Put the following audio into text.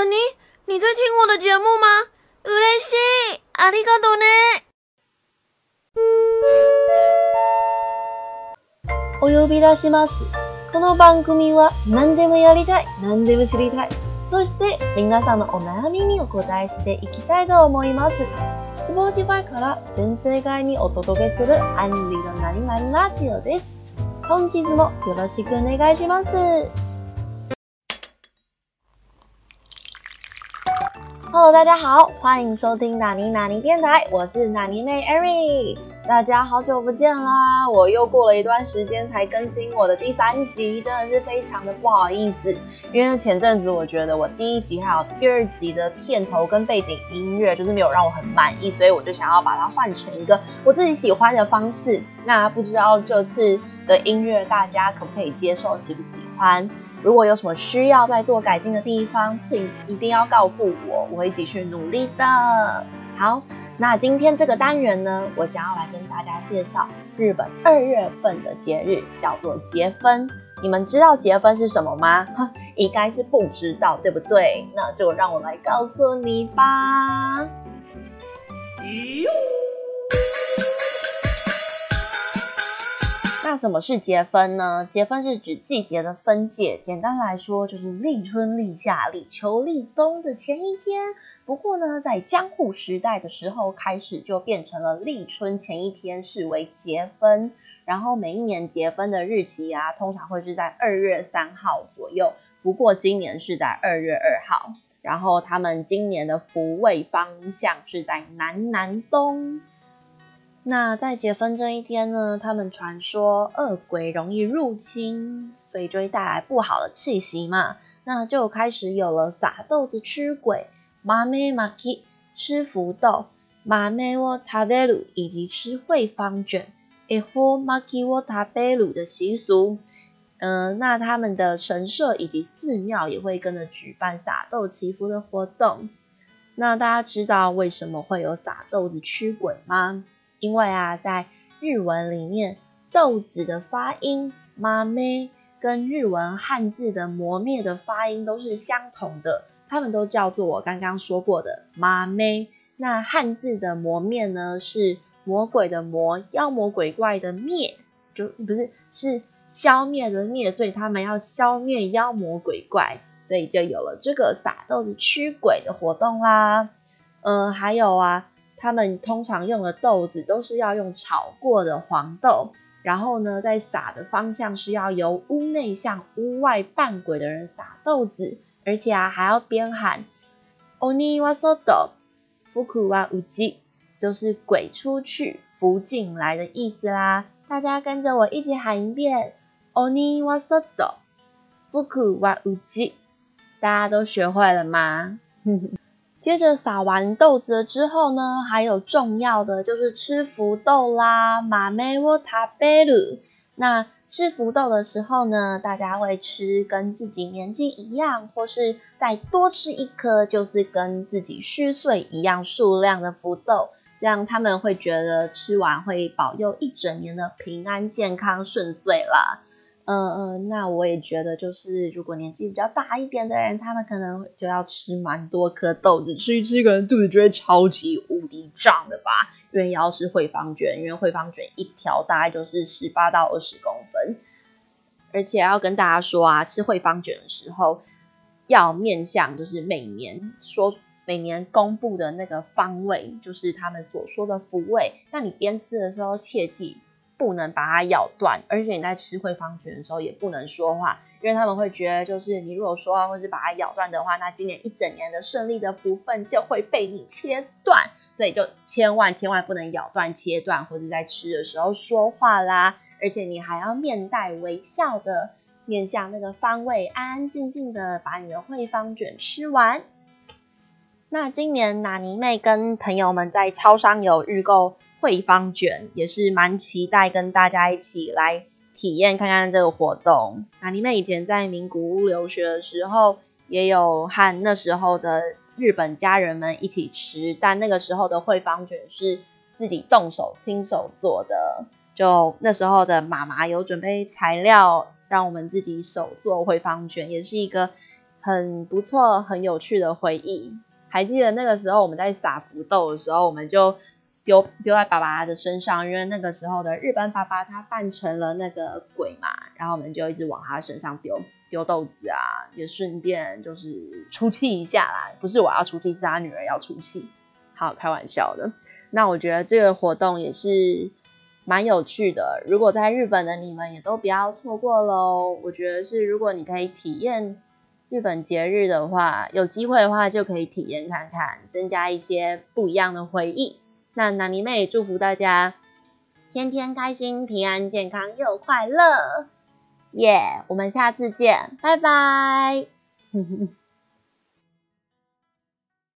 那你你在听我的节目吗？嬉しい、ありがとうね。お呼び出します。この番組は何でもやりたい、何でも知りたい。そして皆さんのお悩みにお答えしていきたいと思います。スポーティファイから全世界にお届けするアンリの何々ラジオです。本日もよろしくお願いします。Hello，大家好，欢迎收听纳尼纳尼电台，我是纳尼妹 Ari。大家好久不见啦！我又过了一段时间才更新我的第三集，真的是非常的不好意思。因为前阵子我觉得我第一集还有第二集的片头跟背景音乐就是没有让我很满意，所以我就想要把它换成一个我自己喜欢的方式。那不知道这次的音乐大家可不可以接受，喜不喜欢？如果有什么需要再做改进的地方，请一定要告诉我，我会继续努力的。好，那今天这个单元呢，我想要来跟大家介绍日本二月份的节日，叫做节分。你们知道节分是什么吗？应该是不知道，对不对？那就让我来告诉你吧。那什么是节分呢？节分是指季节的分界，简单来说就是立春、立夏、立秋、立冬的前一天。不过呢，在江户时代的时候开始就变成了立春前一天视为节分，然后每一年节分的日期啊，通常会是在二月三号左右。不过今年是在二月二号，然后他们今年的福位方向是在南南东。那在结婚这一天呢，他们传说恶鬼容易入侵，所以就会带来不好的气息嘛。那就开始有了撒豆子驱鬼、马梅马基吃福豆、马梅沃塔贝鲁以及吃惠方卷、诶或马基沃塔贝鲁的习俗。嗯，那他们的神社以及寺庙也会跟着举办撒豆祈福的活动。那大家知道为什么会有撒豆子驱鬼吗？因为啊，在日文里面，豆子的发音“妈咩”跟日文汉字的“磨灭”的发音都是相同的，它们都叫做我刚刚说过的“妈咩”。那汉字的“磨灭”呢，是魔鬼的“魔”，妖魔鬼怪的“灭”，就不是是消灭的“灭”，所以他们要消灭妖魔鬼怪，所以就有了这个撒豆子驱鬼的活动啦。嗯，还有啊。他们通常用的豆子都是要用炒过的黄豆，然后呢，在撒的方向是要由屋内向屋外扮鬼的人撒豆子，而且啊还要边喊 “oni wa sodo fuku wa uji”，就是鬼出去，福进来的意思啦。大家跟着我一起喊一遍 “oni wa sodo fuku wa uji”，大家都学会了吗？接着撒完豆子了之后呢，还有重要的就是吃福豆啦，马梅沃塔贝鲁。那吃福豆的时候呢，大家会吃跟自己年纪一样，或是再多吃一颗，就是跟自己虚岁一样数量的福豆，这样他们会觉得吃完会保佑一整年的平安、健康、顺遂啦。嗯嗯，那我也觉得，就是如果年纪比较大一点的人，他们可能就要吃蛮多颗豆子，吃一吃可能肚子就会超级无敌胀的吧。因为要吃惠方卷，因为惠方卷一条大概就是十八到二十公分，而且要跟大家说啊，吃惠方卷的时候要面向就是每年说每年公布的那个方位，就是他们所说的福位。那你边吃的时候切记。不能把它咬断，而且你在吃惠方卷的时候也不能说话，因为他们会觉得，就是你如果说话或是把它咬断的话，那今年一整年的顺利的福分就会被你切断，所以就千万千万不能咬断、切断，或者在吃的时候说话啦。而且你还要面带微笑的面向那个方位，安安静静的把你的惠方卷吃完。那今年纳尼妹跟朋友们在超商有预购。惠方卷也是蛮期待跟大家一起来体验看看这个活动。那你们以前在名古屋留学的时候，也有和那时候的日本家人们一起吃，但那个时候的惠方卷是自己动手亲手做的。就那时候的妈妈有准备材料，让我们自己手做惠方卷，也是一个很不错、很有趣的回忆。还记得那个时候我们在撒福豆的时候，我们就丢丢在爸爸的身上，因为那个时候的日本爸爸他扮成了那个鬼嘛，然后我们就一直往他身上丢丢豆子啊，也顺便就是出气一下啦。不是我要出气，是他女儿要出气。好，开玩笑的。那我觉得这个活动也是蛮有趣的。如果在日本的你们也都不要错过喽。我觉得是，如果你可以体验日本节日的话，有机会的话就可以体验看看，增加一些不一样的回忆。那南妮妹祝福大家天天开心、平安、健康又快乐。耶！我们下次见，拜拜。